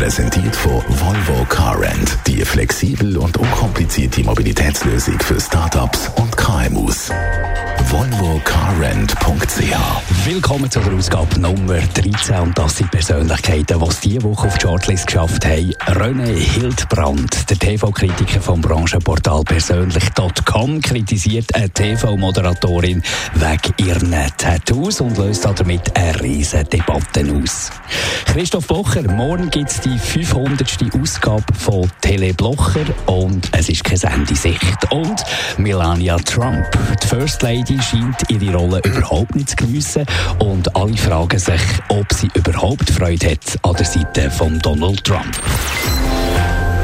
Präsentiert von Volvo Car Rent. Die flexibel und unkomplizierte Mobilitätslösung für Startups und KMUs volvocarrent.ch. Willkommen zur Ausgabe Nummer 13 und das sind Persönlichkeiten, die es diese Woche auf die Shortlist geschafft haben. René Hildbrand, der TV-Kritiker vom Branchenportal persönlich.com, kritisiert eine TV-Moderatorin wegen ihren Tattoos und löst damit eine riesige Debatte aus. Christoph Blocher, morgen gibt es die 500. Ausgabe von Teleblocher und es ist keine Sendesicht. Und Melania Trump, die First Lady, scheint ihre Rolle überhaupt nicht zu geniessen und alle fragen sich, ob sie überhaupt Freude hat an der Seite von Donald Trump.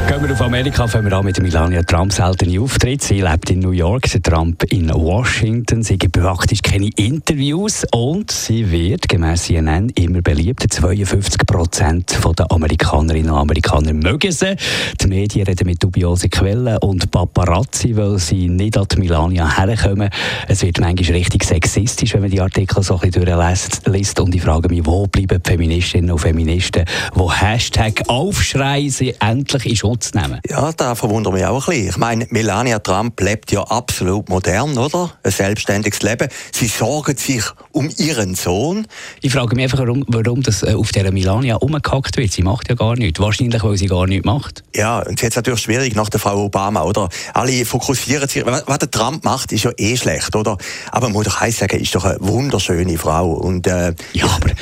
Gehen wir auf Amerika, fangen wir an mit Melania Trump seltene Auftritt. Sie lebt in New York, der Trump in Washington. Sie gibt praktisch keine Interviews und sie wird gemäss CNN immer beliebter. 52 Prozent der Amerikanerinnen und Amerikaner mögen sie. Die Medien reden mit dubiosen Quellen und Paparazzi, weil sie nicht an die Melania herkommen. Es wird manchmal richtig sexistisch, wenn man die Artikel so ein bisschen durchliest. Und ich frage mich, wo bleiben die Feministinnen und Feministen, wo Hashtag Aufschrei sie endlich in Zu nehmen. Ja, da verwundert mich auch ein bisschen. Ich meine, Melania Trump lebt ja absolut modern, oder? Ein selbstständiges Leben. Sie sorgen sich um ihren Sohn. Ich frage mich einfach, warum, warum das äh, auf dieser Melania umgehackt wird. Sie macht ja gar nichts. Wahrscheinlich, weil sie gar nichts macht. Ja, und jetzt natürlich schwierig nach der Frau Obama, oder? Alle fokussieren sich. Was der Trump macht, ist ja eh schlecht, oder? Aber man muss doch eins sagen, ist doch eine wunderschöne Frau. Und, äh, ja, aber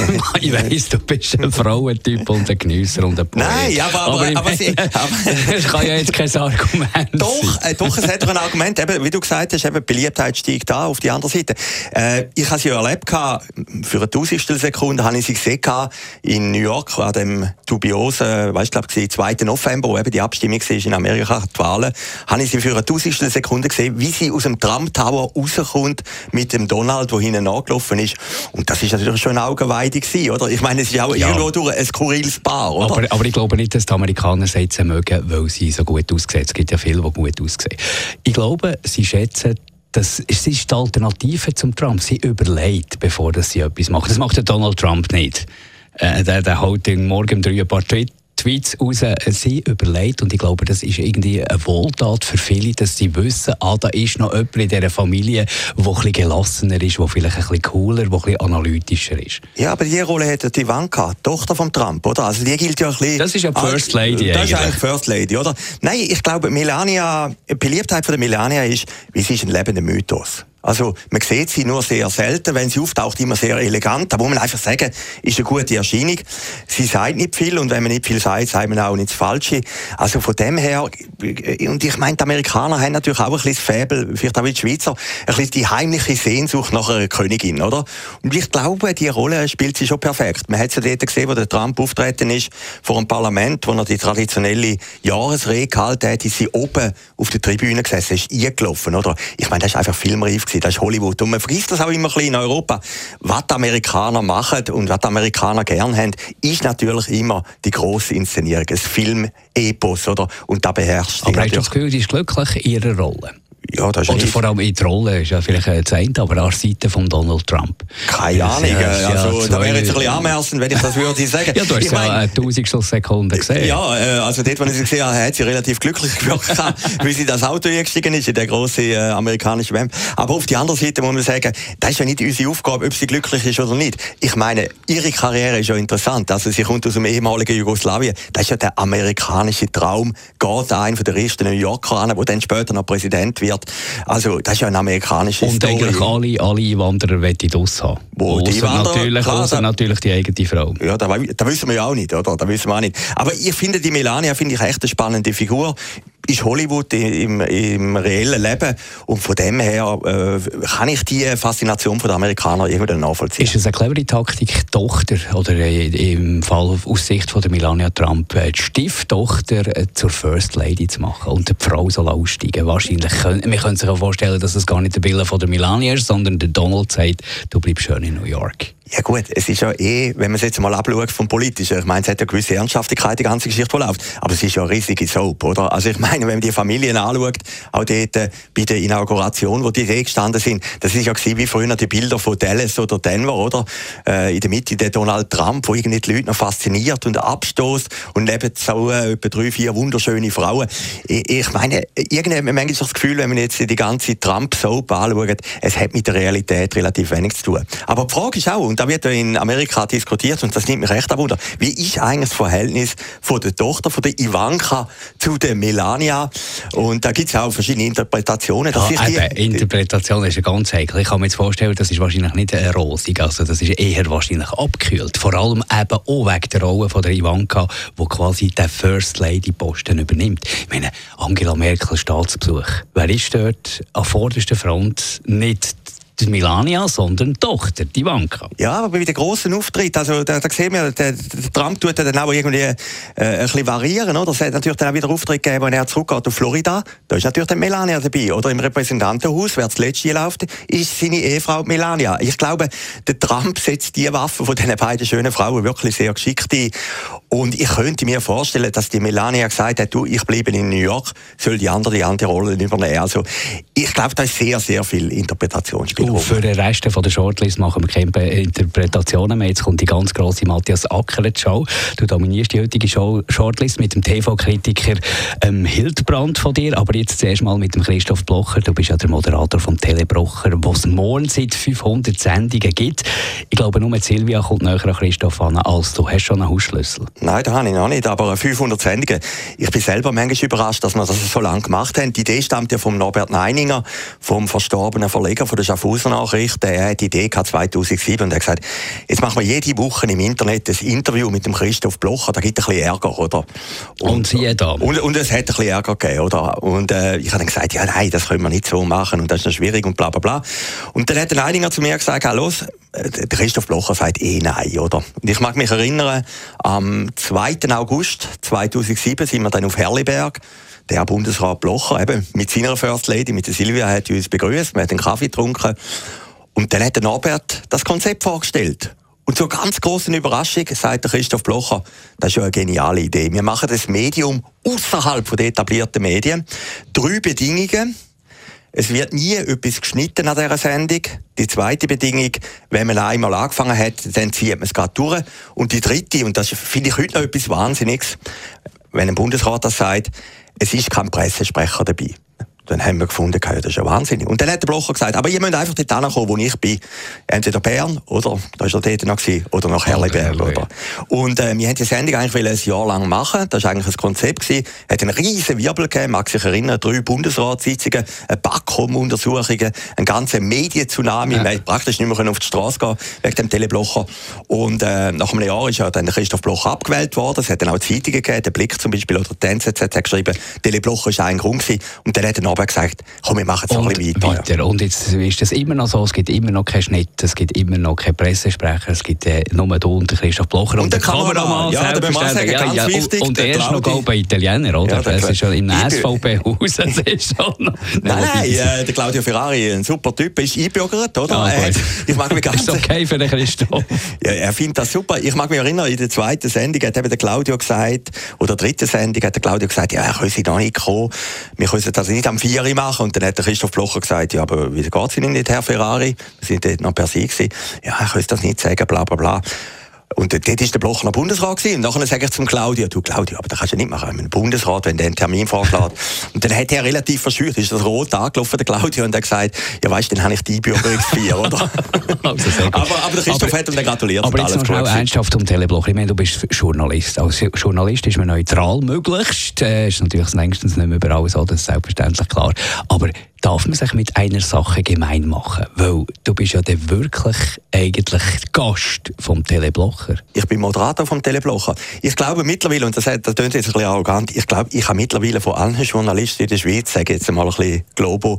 ich weiss, du bist ein Frauentyp und ein Genüsser und ein Poet. Nein, aber, aber, aber, aber das kann ja jetzt kein Argument Doch, äh, doch, es hat doch ein Argument. Eben, wie du gesagt hast, eben, Beliebtheit steigt da auf die andere Seite. Äh, ich habe sie ja erlebt, für eine Tausendstel Sekunde habe ich sie gesehen in New York an dem dubiosen, weißt du, glaube 2. November, wo eben die Abstimmung war in Amerika, die Wahlen, habe ich sie für eine Tausendstel Sekunde gesehen, wie sie aus dem Trump Tower rauskommt mit dem Donald, der hinten angelaufen ist. Und das ist natürlich schon eine Augenweide gewesen, oder? Ich meine, es ist auch ja. irgendwo durch ein skurriles Paar, oder? Aber, aber ich glaube nicht, dass die Amerikaner jetzt mögen, weil sie so gut aussehen. Es gibt ja viele, die gut aussehen. Ich glaube, sie schätzen das ist, die Alternative zum Trump. Sie überlegt, bevor sie etwas macht. Das macht Donald Trump nicht. Äh, der, der haut morgen um drei ein paar Tweets Tweets raus, sie überlegt, und ich glaube, das ist irgendwie eine Wohltat für viele, dass sie wissen, ah, da ist noch jemand in dieser Familie, der ein bisschen gelassener ist, der vielleicht ein bisschen cooler, der ein bisschen analytischer ist. Ja, aber die Rolle hat die Ivanka, die Tochter von Trump, oder? Also die gilt ja ein bisschen... Das ist ja First Lady Das eigentlich. ist eigentlich First Lady, oder? Nein, ich glaube, Melania, die Beliebtheit von der Melania ist, wie sie ist ein lebender Mythos. Also, man sieht sie nur sehr selten. Wenn sie auftaucht, immer sehr elegant. Da muss man einfach sagen, ist eine gute Erscheinung. Sie sagt nicht viel und wenn man nicht viel sagt, sagt man auch nicht das Falsche. Also von dem her, und ich meine, die Amerikaner haben natürlich auch ein bisschen das Faible, vielleicht auch die Schweizer, ein bisschen die heimliche Sehnsucht nach einer Königin, oder? Und ich glaube, die Rolle spielt sie schon perfekt. Man hat ja dort gesehen, wo der Trump auftreten ist, vor dem Parlament, wo er die traditionelle Jahresrede gehalten hat, ist sie oben auf der Tribüne gesessen, ist eingelaufen, oder? Ich meine, das ist einfach filmreif gewesen. Das ist Hollywood. Und man vergisst das auch immer ein bisschen in Europa. Was die Amerikaner machen und was die Amerikaner gern haben, ist natürlich immer die grosse Inszenierung, ein Film-Epos, oder? Und da beherrscht Aber hast du das Gefühl, sie ist glücklich in ihrer Rolle? Ja, das ist Oder vor allem in der Rolle, ist ja vielleicht ein Zeit, aber an der Seite von Donald Trump. Keine Ahnung, ja, also, ja, da wäre jetzt ein bisschen anmaßend, wenn ich das würde sagen. ja, du hast ich ja eine Tausendstel Sekunde gesehen. Ja, äh, also dort, wo ich sie gesehen habe, hat sie relativ glücklich gewirkt, wie sie das Auto eingestiegen ist, in der grossen äh, amerikanischen WM. Aber auf die andere Seite muss man sagen, das ist ja nicht unsere Aufgabe, ob sie glücklich ist oder nicht. Ich meine, ihre Karriere ist ja interessant. Also sie kommt aus dem ehemaligen Jugoslawien. Das ist ja der amerikanische Traum. Geht ein von der ersten New Yorker an, der dann später noch Präsident wird wird. Also, das ist ja eine amerikanische Und Story. eigentlich alle, alle Einwanderer wollen das haben. Wo, die natürlich, klar, da, natürlich die eigene Frau. Ja, da, da wissen wir ja auch nicht, oder? Da wissen wir auch nicht. Aber ich finde, die Melania finde ich echt eine spannende Figur ist Hollywood im, im reellen Leben. Und von dem her äh, kann ich die Faszination der Amerikaner irgendwie nachvollziehen. Ist es eine clevere Taktik, Tochter, oder im Fall aus Sicht von der Melania Trump, äh, die Stieftochter äh, zur First Lady zu machen und die Frau soll aussteigen? Wahrscheinlich. Wir können sich auch vorstellen, dass es gar nicht der Bild von der Melania ist, sondern der Donald sagt, du bleibst schön in New York. Ja gut, es ist ja eh, wenn man es jetzt mal abschaut vom Politischen, ich meine, es hat eine gewisse Ernsthaftigkeit, die ganze Geschichte, die läuft, aber es ist ja eine riesige Soap, oder? Also ich meine, wenn man die Familien anschaut, auch dort äh, bei der Inauguration, wo die Idee gestanden sind, das ist ja wie früher die Bilder von Dallas oder Denver, oder? Äh, in der Mitte der Donald Trump, wo irgendwie die Leute noch fasziniert und abstoßt und neben so äh, etwa drei, vier wunderschöne Frauen. Ich, ich meine, irgendwie manchmal das Gefühl, wenn man jetzt die ganze Trump-Soap anschaut, es hat mit der Realität relativ wenig zu tun. Aber die Frage ist auch, und da wird ja in Amerika diskutiert, und das nimmt mich recht an Wunder, wie ist eigentlich das Verhältnis von der Tochter, von der Ivanka zu der Melania? Und da gibt es auch verschiedene Interpretationen. Ja, eben, die, Interpretation ist ja ganz heikel. Ich kann mir jetzt vorstellen, das ist wahrscheinlich nicht rosig, also das ist eher wahrscheinlich abgekühlt. Vor allem eben auch wegen der Rolle von der Ivanka, die quasi den First Lady Posten übernimmt. Ich meine, Angela Merkel Staatsbesuch. Wer ist dort an vorderster Front nicht Melania, sondern Tochter, die Ivanka. Ja, aber bei den grossen Auftritt, also da, da sehen wir, der, der Trump tut dann auch irgendwie äh, ein bisschen variieren, oder? Es hat natürlich dann auch wieder Auftritt gegeben, wenn er zurückgeht auf Florida. Da ist natürlich dann Melania dabei. Oder im Repräsentantenhaus, wer das letzte läuft, ist seine Ehefrau Melania. Ich glaube, der Trump setzt die Waffen von diesen beiden schönen Frauen wirklich sehr geschickt ein. Und ich könnte mir vorstellen, dass die Melania gesagt hat, du, ich bleibe in New York, soll die andere die andere Rolle übernehmen. Also, ich glaube, da ist sehr, sehr viel Interpretationsspiel. Uh, für den Rest von der Shortlist machen wir keine Interpretationen mehr. Jetzt kommt die ganz grosse Matthias Ackeret-Show. Du dominierst die heutige Show Shortlist mit dem TV-Kritiker ähm, Hildbrand von dir, aber jetzt zuerst mal mit dem Christoph Blocher. Du bist ja der Moderator vom Telebrocher, wo es morgen seit 500 Sendungen gibt. Ich glaube, nur mit Silvia kommt näher an Christoph an, als du hast schon einen Hausschlüssel. Nein, das habe ich noch nicht, aber 500 Sendungen. Ich bin selber manchmal überrascht, dass wir das so lange gemacht haben. Die Idee stammt ja von Norbert Neininger, vom verstorbenen Verleger von der Schaffhauser Nachricht. Er hat die Idee 2007 und er hat gesagt, jetzt machen wir jede Woche im Internet ein Interview mit dem Christoph Blocher, da gibt es ein bisschen Ärger, oder? Und, und da. Und, und, es hat ein bisschen Ärger gegeben, oder? Und äh, ich habe dann gesagt, ja nein, das können wir nicht so machen und das ist noch schwierig und bla bla bla. Und dann hat der Neininger zu mir gesagt, los, Christoph Blocher sagt eh nein, oder? Und ich mag mich erinnern, am 2. August 2007 sind wir dann auf Herliberg. Der Bundesrat Blocher, eben mit seiner First Lady, mit der Silvia, hat uns begrüßt. Wir haben einen Kaffee getrunken. Und dann hat der Norbert das Konzept vorgestellt. Und zur ganz großen Überraschung sagt der Christoph Blocher, das ist ja eine geniale Idee. Wir machen das Medium außerhalb der etablierten Medien. Drei Bedingungen. Es wird nie etwas geschnitten an dieser Sendung. Die zweite Bedingung, wenn man einmal angefangen hat, dann zieht man es gerade durch. Und die dritte, und das finde ich heute noch etwas Wahnsinniges, wenn ein Bundesrat das sagt, es ist kein Pressesprecher dabei. Dann haben wir gefunden, das ist ja wahnsinnig. Und dann hat der Blocher gesagt, aber ihr müsst einfach dort hinkommen, wo ich bin. Entweder Bern, oder, da war er dort noch, gewesen, oder nach Herliberg, oder. Und, äh, wir haben die Sendung eigentlich ein Jahr lang machen. Das war eigentlich ein Konzept gewesen. Hat einen riesen Wirbel gegeben, mag sich erinnern, drei Bundesratssitzungen, eine Backcom-Untersuchungen, ein ganzer Medienzunami. Ja. Wir praktisch nicht mehr auf die Straße gehen, wegen dem Teleblocher. Und, äh, nach einem Jahr ist ja dann Christoph Blocher abgewählt worden. Es hat dann auch Zeitungen gegeben, der Blick zum Beispiel, oder die NZZ hat geschrieben, Teleblocher ist ein Grund gewesen. Und dann hat er aber gesagt, komm, wir machen es noch ein bisschen weiter. weiter. Und jetzt ist es immer noch so, es gibt immer noch keinen Schnitt, es gibt immer noch keinen Pressesprecher, es gibt äh, nur du und Christoph Blocher. Und, und der Kameramann, ja, sagen, ja, ja, wichtig, und er ist noch Goal bei Italiener, oder? Ja, das ist schon im SVP-Haus, das ist schon... Nein, nein, äh, der Claudio Ferrari, ein super Typ, ist einbürgert, oder? Ah, hat, ich mag mich ganz... ist okay für den Christoph. ja, er findet das super. Ich mag mich erinnern, in der zweiten Sendung hat eben der Claudio gesagt, oder der dritten Sendung hat der Claudio gesagt, ja, er können Sie noch nicht kommen, wir können das nicht am 4 machen. Und dann hat der Christoph Blocher gesagt, ja, aber wie geht es Ihnen nicht, Herr Ferrari? Wir sind dort noch per se gewesen. Ja, ich kann das nicht sagen, bla, bla, bla. Und dort war der Blocher noch Bundesrat gewesen. Und nachher sage ich zum Claudio, du Claudio, aber das kannst du nicht machen, im Bundesrat, wenn der einen Termin vorschlägt. und dann hat er relativ verschürt, ist das rot angelaufen, der Claudio, und er gesagt, ja weißt, dann habe ich die Einbürgerungsfeier, oder? also aber, aber der Christoph aber, hat ihm dann gratuliert. Aber jetzt noch schnell ernsthaft zum Teleblocher. Ich meine, du bist Journalist. Als Journalist ist man neutral möglichst. Äh, ist natürlich längstens nicht mehr überall so, das ist selbstverständlich klar. Aber darf man sich mit einer Sache gemein machen? Weil du bist ja der wirklich eigentlich Gast vom Teleblocher. Ich bin Moderator vom Teleblocher. Ich glaube mittlerweile, und das, das klingt jetzt ein bisschen arrogant, ich glaube, ich habe mittlerweile von allen Journalisten in der Schweiz, sage jetzt mal ein bisschen globo,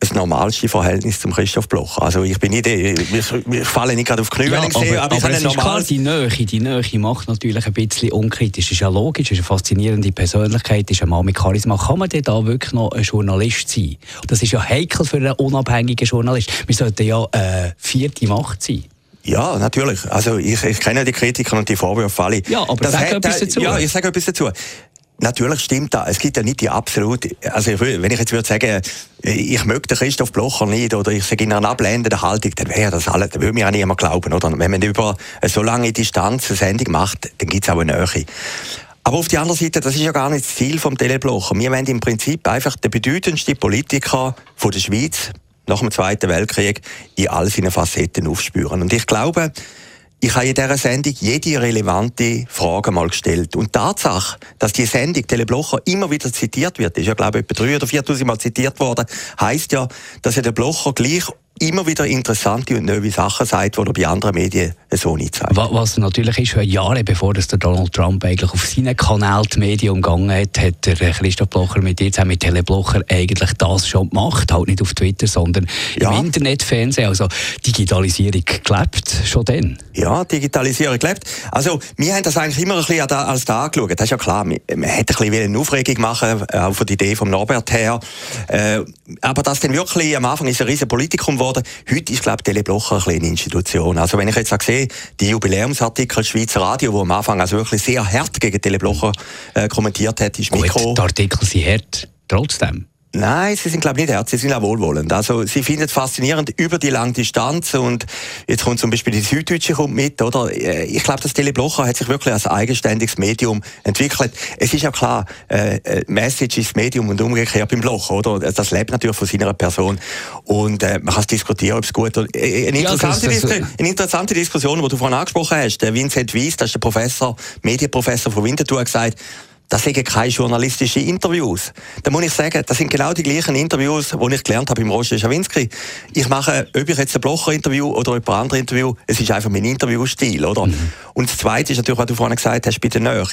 das normalste Verhältnis zum Christoph Blocher. Also ich bin nicht, ich, ich falle nicht gerade auf Knie, ja, wenn ich aber, sehe, aber, aber ich habe normal... die Nähe, die Nähe macht natürlich ein bisschen unkritisch. Ist ja logisch, ist eine faszinierende Persönlichkeit, ist ein Mann mit Charisma. Kann man denn da wirklich noch ein Journalist sein? Das ist ja heikel für einen unabhängigen Journalist. Wir sollten ja äh, vierte Macht sein. Ja, natürlich. Also ich, ich kenne die Kritiker und die Vorwürfe alle. Ja, aber das sag etwas dazu. Ja, ich sage etwas dazu. Natürlich stimmt das. Es gibt ja nicht die absolute, also wenn ich jetzt würde sagen, ich möchte Christoph Blocher nicht oder ich sage in einer ablehnenden Haltung, dann wäre das alles, dann würde mir auch niemand glauben, oder? Wenn man über so lange Distanz eine Sendung macht, dann gibt es auch eine Nähe. Aber auf der anderen Seite, das ist ja gar nicht das Ziel vom Teleblocher. Wir wollen im Prinzip einfach den bedeutendsten Politiker von der Schweiz nach dem Zweiten Weltkrieg in all seinen Facetten aufspüren. Und ich glaube, ich habe in dieser Sendung jede relevante Frage mal gestellt. Und die Tatsache, dass die Sendung Teleblocher immer wieder zitiert wird, ist ja, glaube ich, etwa 3.000 oder 4.000 Mal zitiert worden, heisst ja, dass ja der Blocher gleich immer wieder interessante und neue Sachen sagt, die er bei anderen Medien so nicht sagt. Was natürlich ist, Jahre bevor das der Donald Trump eigentlich auf seinen Kanal die Medien umgegangen hat, hat der Christoph Blocher mit dir zusammen mit Teleblocher eigentlich das schon gemacht, halt nicht auf Twitter, sondern ja. im Internetfernsehen, also Digitalisierung gelebt schon dann. Ja, Digitalisierung gelebt. Also wir haben das eigentlich immer ein bisschen als da angeschaut. Das ist ja klar, man hätte ein bisschen eine Aufregung machen, auch von der Idee von Norbert her. Äh, aber das dann wirklich am Anfang ist ein riesen Politikum geworden. Heute ist, glaube ich, Teleblocher ein eine Institution. Also wenn ich jetzt auch sehe, die Jubiläumsartikel Schweizer Radio, wo am Anfang also wirklich sehr hart gegen Teleblocher äh, kommentiert hat, ist Mikro... Gut, die Artikel sind hart, trotzdem. Nein, sie sind, glaube ich, nicht hart, sie sind auch wohlwollend. Also, sie finden es faszinierend über die lange Distanz und jetzt kommt zum Beispiel die Süddeutsche kommt mit, oder? Äh, ich glaube, das Teleblocher hat sich wirklich als eigenständiges Medium entwickelt. Es ist ja klar, äh, äh Message ist Medium und umgekehrt beim Blocher, oder? Das lebt natürlich von seiner Person und äh, man kann es diskutieren, ob es gut ist. Äh, eine interessante, ja, das, das, eine interessante Diskussion, die du vorhin angesprochen hast, der Vincent Weiss, das ist der Professor, Medienprofessor von Winterthur, hat gesagt, das sind keine journalistischen Interviews. Da muss ich sagen, das sind genau die gleichen Interviews, die ich gelernt habe im Roger Schawinski. Ich mache, ob ich jetzt ein Blocher-Interview oder ein anderes Interview, es ist einfach mein Interviewstil, oder? Mhm. Und das Zweite ist natürlich, was du vorhin gesagt hast, bei der Nähe.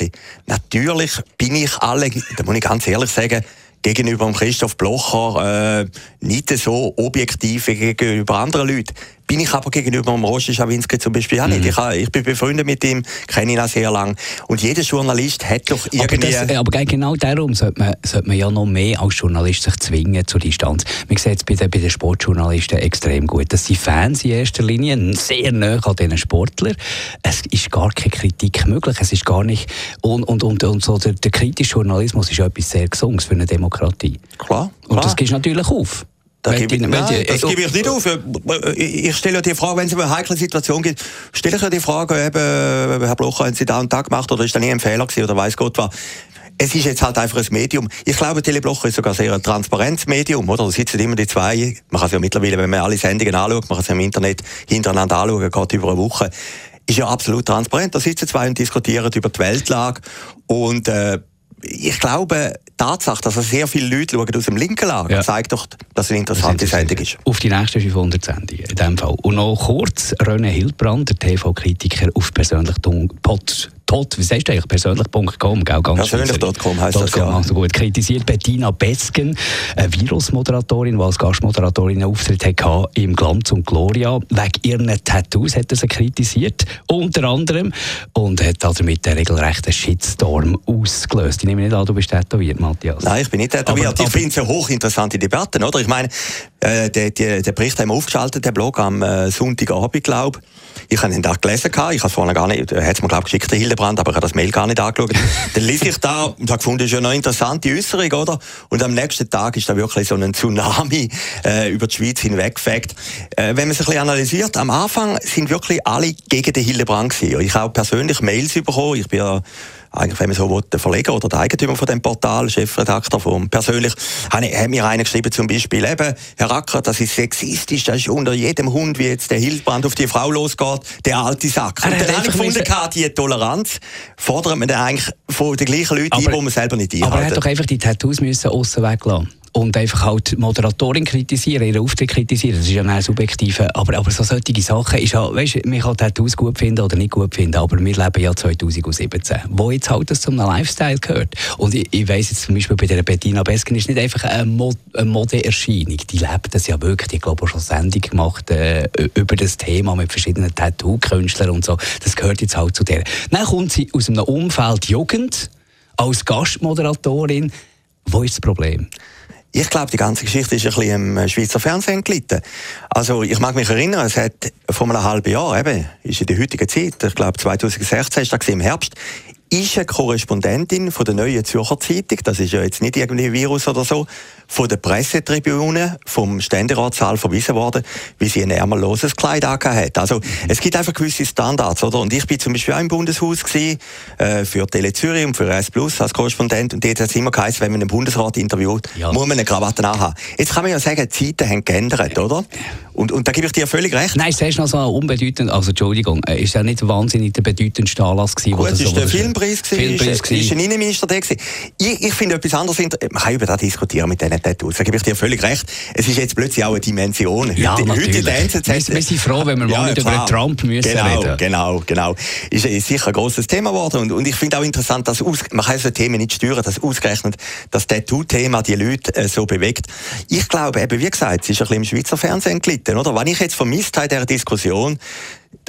Natürlich bin ich alle, da muss ich ganz ehrlich sagen, gegenüber Christoph Blocher äh, nicht so objektiv wie gegenüber anderen Leuten. Bin ich aber gegenüber dem Roger Schawinski zum Beispiel auch nicht. Mhm. Ich, ich, bin befreundet mit ihm, kenne ihn auch sehr lange. Und jeder Journalist hat doch irgendwie... Aber, das, aber genau darum sollte man, sollte man ja noch mehr als Journalist sich zwingen zur Distanz. Man sieht es bei den, bei den Sportjournalisten extrem gut, dass die Fans in erster Linie sehr nah an diesen Sportlern. Es ist gar keine Kritik möglich. Es ist gar nicht... Und, und, und, und so der, der kritische Journalismus ist etwas sehr Gesundes für eine Demokratie. Klar. Und klar. das gehst natürlich auf. Da gebe ich, nein, das gebe ich nicht auf. Ich stelle ja die Frage, wenn es eine heikle Situation gibt, stelle ich ja die Frage, eben, Herr Blocher, haben Sie da und da gemacht oder ist da nie ein Fehler gewesen oder weiß Gott was? Es ist jetzt halt einfach ein Medium. Ich glaube, Teleblocher ist sogar sehr ein transparentes Medium, oder? Da sitzen immer die zwei. Man kann es ja mittlerweile, wenn man alle Sendungen anschaut, man kann es ja im Internet hintereinander anschauen, geht über eine Woche. Ist ja absolut transparent. Da sitzen zwei und diskutieren über die Weltlage. Und, äh, ich glaube, Tatsache, dass sehr viele Leute schauen aus dem linken Lager, ja. zeigt doch, dass es eine interessante Sendung ist. Auf die nächste 500 Sendung in dem Fall. Und noch kurz, René Hildbrand, der TV-Kritiker auf persönlich Pod tot, wie sagst du eigentlich, persönlich.com, gell? Persönlich.com heisst das, ja. Also gut. Kritisiert Bettina Besken, eine Virusmoderatorin, die als Gastmoderatorin einen Auftritt hatte im Glanz und Gloria. Wegen ihren Tattoos hat er sie kritisiert, unter anderem, und hat damit einen regelrechten Shitstorm ausgelöst. Ich nehme nicht an, du bist tätowiert, Matthias. Nein, ich bin nicht tätowiert. Aber, ich finde es eine hochinteressante Debatte, oder? Ich meine, äh, den, Bericht haben wir aufgeschaltet, den Blog, am äh, Sonntagabend, glaube ich. Ich habe ihn da gelesen, ich habe es vorhin gar nicht, er hat es mir glaube ich geschickt, Hildebrand, aber ich habe das Mail gar nicht angeschaut. Dann lese ich da und habe gefunden, das ist ja eine interessante Äußerung, oder? Und am nächsten Tag ist da wirklich so ein Tsunami äh, über die Schweiz hinweggefegt. Äh, wenn man es ein bisschen analysiert, am Anfang sind wirklich alle gegen den Hildebrand gewesen. Ich habe auch persönlich Mails bekommen, ich bin ja eigentlich, wenn man so will, der Verleger oder der Eigentümer von dem Portal, Chefredakteur von persönlich, hat mir einer geschrieben, zum Beispiel, eben, Herr Acker, das ist sexistisch, das ist unter jedem Hund, wie jetzt der Hilfbrand auf die Frau losgeht, der alte Sack. Und dann habe ich gefunden, die Toleranz fordert man dann eigentlich von den gleichen Leuten aber, ein, die man selber nicht einhalten. Aber er hat doch einfach die Tattoos müssen aussen weglassen und einfach halt die Moderatorin kritisieren, ihren Auftritt kritisieren, das ist ja eine subjektive, aber, aber so solche Sachen ist ja, weißt du, man kann Tattoos gut finden oder nicht gut finden, aber wir leben ja 2017, wo jetzt halt das zum Lifestyle gehört. Und ich, ich weiss jetzt zum Beispiel bei der Bettina Besken ist nicht einfach eine, Mod eine Modeerscheinung, die lebt das ja wirklich, ich glaube auch schon Sendung gemacht äh, über das Thema mit verschiedenen Tattoo-Künstlern und so, das gehört jetzt halt zu der. Dann kommt sie aus einem Umfeld Jugend, als Gastmoderatorin, wo ist das Problem? Ich glaube, die ganze Geschichte ist ein bisschen im Schweizer Fernsehen gelitten. Also, ich mag mich erinnern, es hat vor einem halben Jahr, eben, ist in der heutigen Zeit, ich glaube 2016 ist das im Herbst, ist eine Korrespondentin von der Neuen Zürcher Zeitung, das ist ja jetzt nicht irgendwie ein Virus oder so, von der Pressetribüne vom Ständeratssaal verwiesen worden, wie sie ein ärmelloses Kleid hat. Also es gibt einfach gewisse Standards, oder? Und ich bin zum Beispiel auch im Bundeshaus gewesen, äh, für Tele Zürich und für RS Plus als Korrespondent und dort hat es immer geheißen, wenn man einen Bundesrat interviewt, ja. muss man eine Krawatte anhaben. Jetzt kann man ja sagen, die Zeiten haben geändert, oder? Und, und da gebe ich dir völlig recht. Nein, es ist noch so unbedeutend, also Entschuldigung, äh, ist ja nicht wahnsinnig der bedeutendste Anlass gewesen. Gut, es ist der Filmpreis gewesen, Filmpreis ist, ist ein Innenminister der gewesen. Ich, ich finde etwas anderes, man kann über das diskutieren mit diesen diesen Tattoos. Da gebe ich dir völlig recht. Es ist jetzt plötzlich auch eine Dimension. Ja, heute, natürlich. Heute wir, wir sind froh, wenn wir ja, mal nicht über Trump müssen genau, reden. Genau, genau. Ist, ist sicher ein grosses Thema geworden. Und, und ich finde auch interessant, dass aus, man kann so Themen nicht steuern, dass ausgerechnet das Tattoo-Thema die Leute äh, so bewegt. Ich glaube eben, wie gesagt, es ist ein bisschen im Schweizer Fernsehen gelitten, oder? Wenn ich jetzt vermisst habe in dieser Diskussion,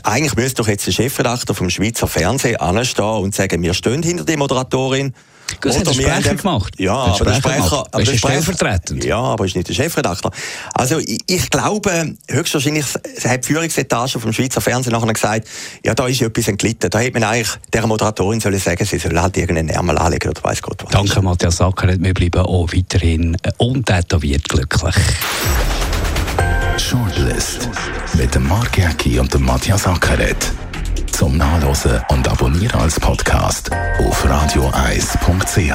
eigentlich müsste doch jetzt der Chefredakteur vom Schweizer Fernsehen anstehen und sagen, wir stehen hinter der Moderatorin das hat der Sprecher gemacht. Ja, aber der Sprecher, aber der Sprecher. Ja, aber ist nicht der Chefredakteur. Also ich, ich glaube, höchstwahrscheinlich hat die Führungsetage vom Schweizer Fernsehen nachher gesagt, ja, da ist etwas entglitten. Da hätte man eigentlich der Moderatorin sollen sagen, sie soll halt irgendeinen Ärmel anlegen oder weiß Gott was. Danke, Matthias Sacker. Wir bleiben auch weiterhin untätowiert glücklich. Shortlist mit dem Mark Jäcki und dem Matthias Ackeret zum Nachlesen und Abonnieren als Podcast auf radioeis.ch.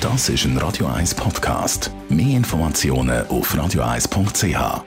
Das ist ein Radio 1 Podcast. Mehr Informationen auf radioeis.ch.